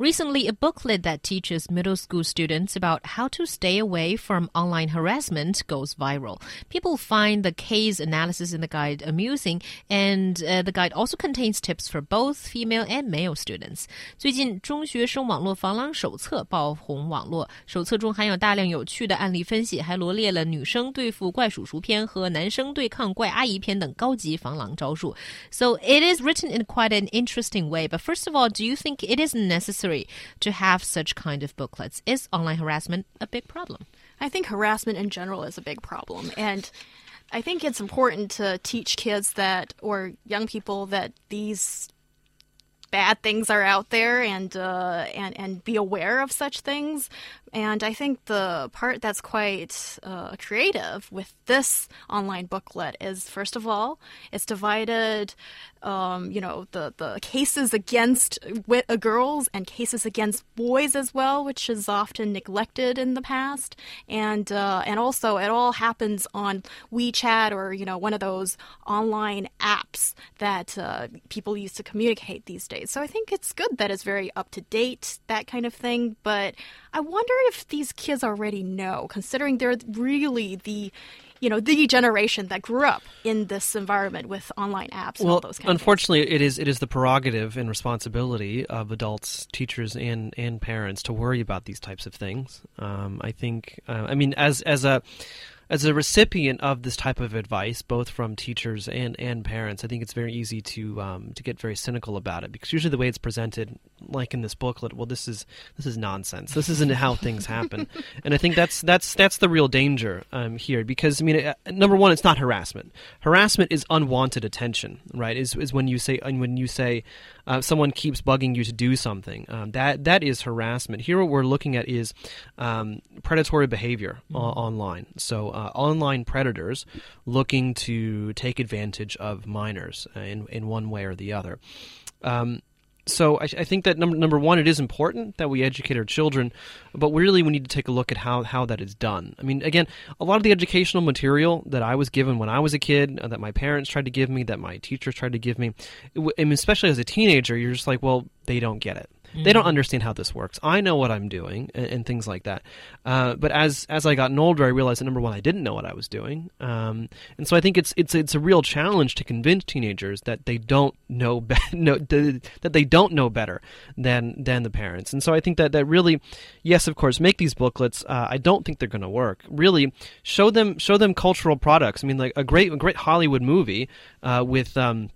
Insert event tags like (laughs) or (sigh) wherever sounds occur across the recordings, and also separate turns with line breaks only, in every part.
Recently, a booklet that teaches middle school students about how to stay away from online harassment goes viral. People find the case analysis in the guide amusing, and uh, the guide also contains tips for both female and male students. 最近，中学生网络防狼手册爆红网络，手册中含有大量有趣的案例分析，还罗列了女生对付怪叔叔篇和男生对抗怪阿姨篇等高级防狼招数。So it is written in quite an interesting way. But first of all, do you think it is necessary? To have such kind of booklets. Is online harassment a big problem?
I think harassment in general is a big problem. And I think it's important to teach kids that, or young people, that these bad things are out there and uh, and and be aware of such things. And I think the part that's quite uh, creative with this online booklet is, first of all, it's divided, um, you know, the, the cases against uh, girls and cases against boys as well, which is often neglected in the past. And uh, and also, it all happens on WeChat or you know one of those online apps that uh, people use to communicate these days. So I think it's good that it's very up to date, that kind of thing. But I wonder if these kids already know, considering they're really the you know the generation that grew up in this environment with online apps
well,
unfortunately
it is it is the prerogative and responsibility of adults teachers and and parents to worry about these types of things. Um, i think uh, i mean as as a as a recipient of this type of advice, both from teachers and, and parents, I think it's very easy to um, to get very cynical about it because usually the way it's presented, like in this booklet, well, this is this is nonsense. This isn't how things happen, (laughs) and I think that's that's that's the real danger um, here because I mean, uh, number one, it's not harassment. Harassment is unwanted attention, right? Is is when you say when you say uh, someone keeps bugging you to do something. Um, that that is harassment. Here, what we're looking at is um, predatory behavior mm-hmm. online. So, uh, online predators looking to take advantage of minors uh, in in one way or the other. Um, so I, I, think that number number one, it is important that we educate our children, but really we need to take a look at how how that is done. I mean, again, a lot of the educational material that I was given when I was a kid, uh, that my parents tried to give me, that my teachers tried to give me, especially as a teenager, you're just like, well, they don't get it. Mm-hmm. They don't mm-hmm. understand how this works. I know what I'm doing and, and things like that. Uh, but as as I got older, I realized that number one, I didn't know what I was doing, um, and so I think it's it's it's a real challenge to convince teenagers that they don't know, be- (laughs) no, that they don't know better than than the parents. And so I think that that really, yes, of course, make these booklets. Uh, I don't think they're going to work. Really, show them show them cultural products. I mean, like a great a great Hollywood movie uh, with. Um,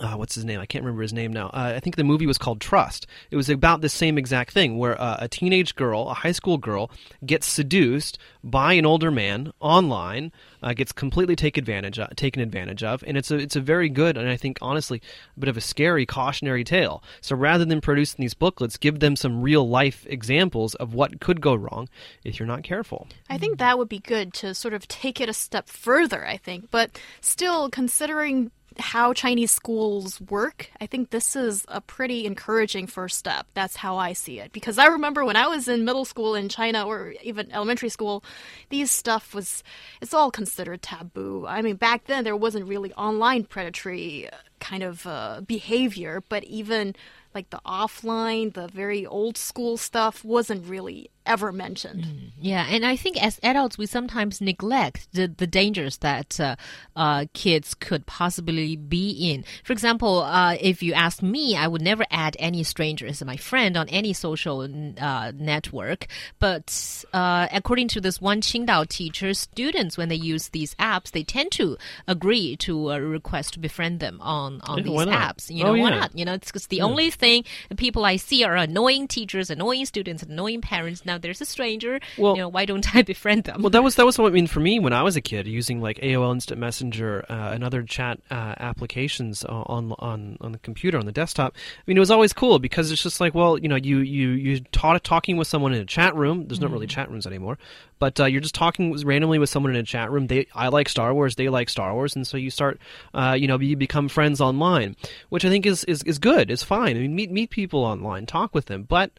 uh, what's his name? I can't remember his name now. Uh, I think the movie was called Trust. It was about the same exact thing, where uh, a teenage girl, a high school girl, gets seduced by an older man online, uh, gets completely take advantage of, taken advantage of, and it's a it's a very good and I think honestly a bit of a scary cautionary tale. So rather than producing these booklets, give them some real life examples of what could go wrong if you're not careful.
I think that would be good to sort of take it a step further. I think, but still considering how Chinese schools work, I think this is a pretty encouraging first step. That's how I see it. Because I remember when I was in middle school in China or even elementary school, these stuff was, it's all considered taboo. I mean, back then there wasn't really online predatory kind of uh, behavior, but even like the offline, the very old school stuff wasn't really ever mentioned. Mm,
yeah, and I think as adults, we sometimes neglect the, the dangers that uh, uh, kids could possibly be in. For example, uh, if you ask me, I would never add any stranger as my friend on any social uh, network. But uh, according to this one Qingdao teacher, students, when they use these apps, they tend to agree to a request to befriend them on, on
yeah,
these apps. You know,
oh,
why
yeah.
not? You know, it's because the yeah. only thing the people I see are annoying teachers, annoying students, annoying parents. Now now there's a stranger.
Well-
you know, why don't I (laughs) befriend them?
Well, that was that was what I mean for me when I was a kid, using like AOL Instant Messenger uh, and other chat uh, applications on on on the computer on the desktop. I mean, it was always cool because it's just like, well, you know, you you you taught talking with someone in a chat room. There's not really chat rooms anymore, but uh, you're just talking randomly with someone in a chat room. They I like Star Wars, they like Star Wars, and so you start, uh, you know, you become friends online, which I think is is is good. It's fine. I mean, meet meet people online, talk with them, but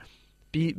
be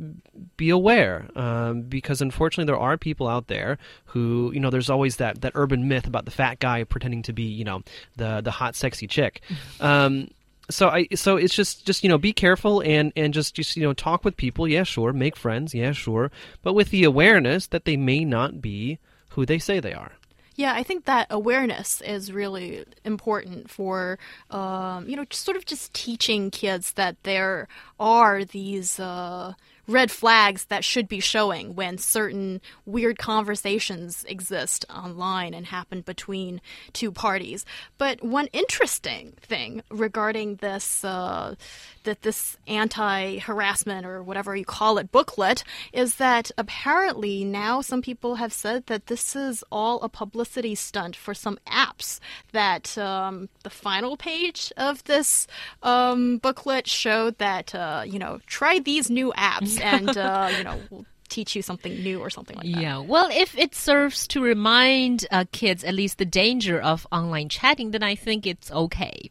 be aware um, because unfortunately there are people out there who you know there's always that that urban myth about the fat guy pretending to be you know the the hot sexy chick. (laughs) Um, so I so it's just just you know be careful and and just just you know talk with people. Yeah sure. Make friends. Yeah sure. But with the awareness that they may not be who they say they are
Yeah, I think that awareness is really important for, um, you know, sort of just teaching kids that there are these uh, red flags that should be showing when certain weird conversations exist online and happen between two parties. But one interesting thing regarding this, uh, that this anti-harassment or whatever you call it booklet is that apparently now some people have said that this is all a publicity stunt for some apps that um, the final page of this um, booklet showed that uh, you know try these new apps and uh, you know we'll teach you something new or something like that
Yeah, well, if it serves to remind uh, kids at least the danger of online chatting, then I think it's okay.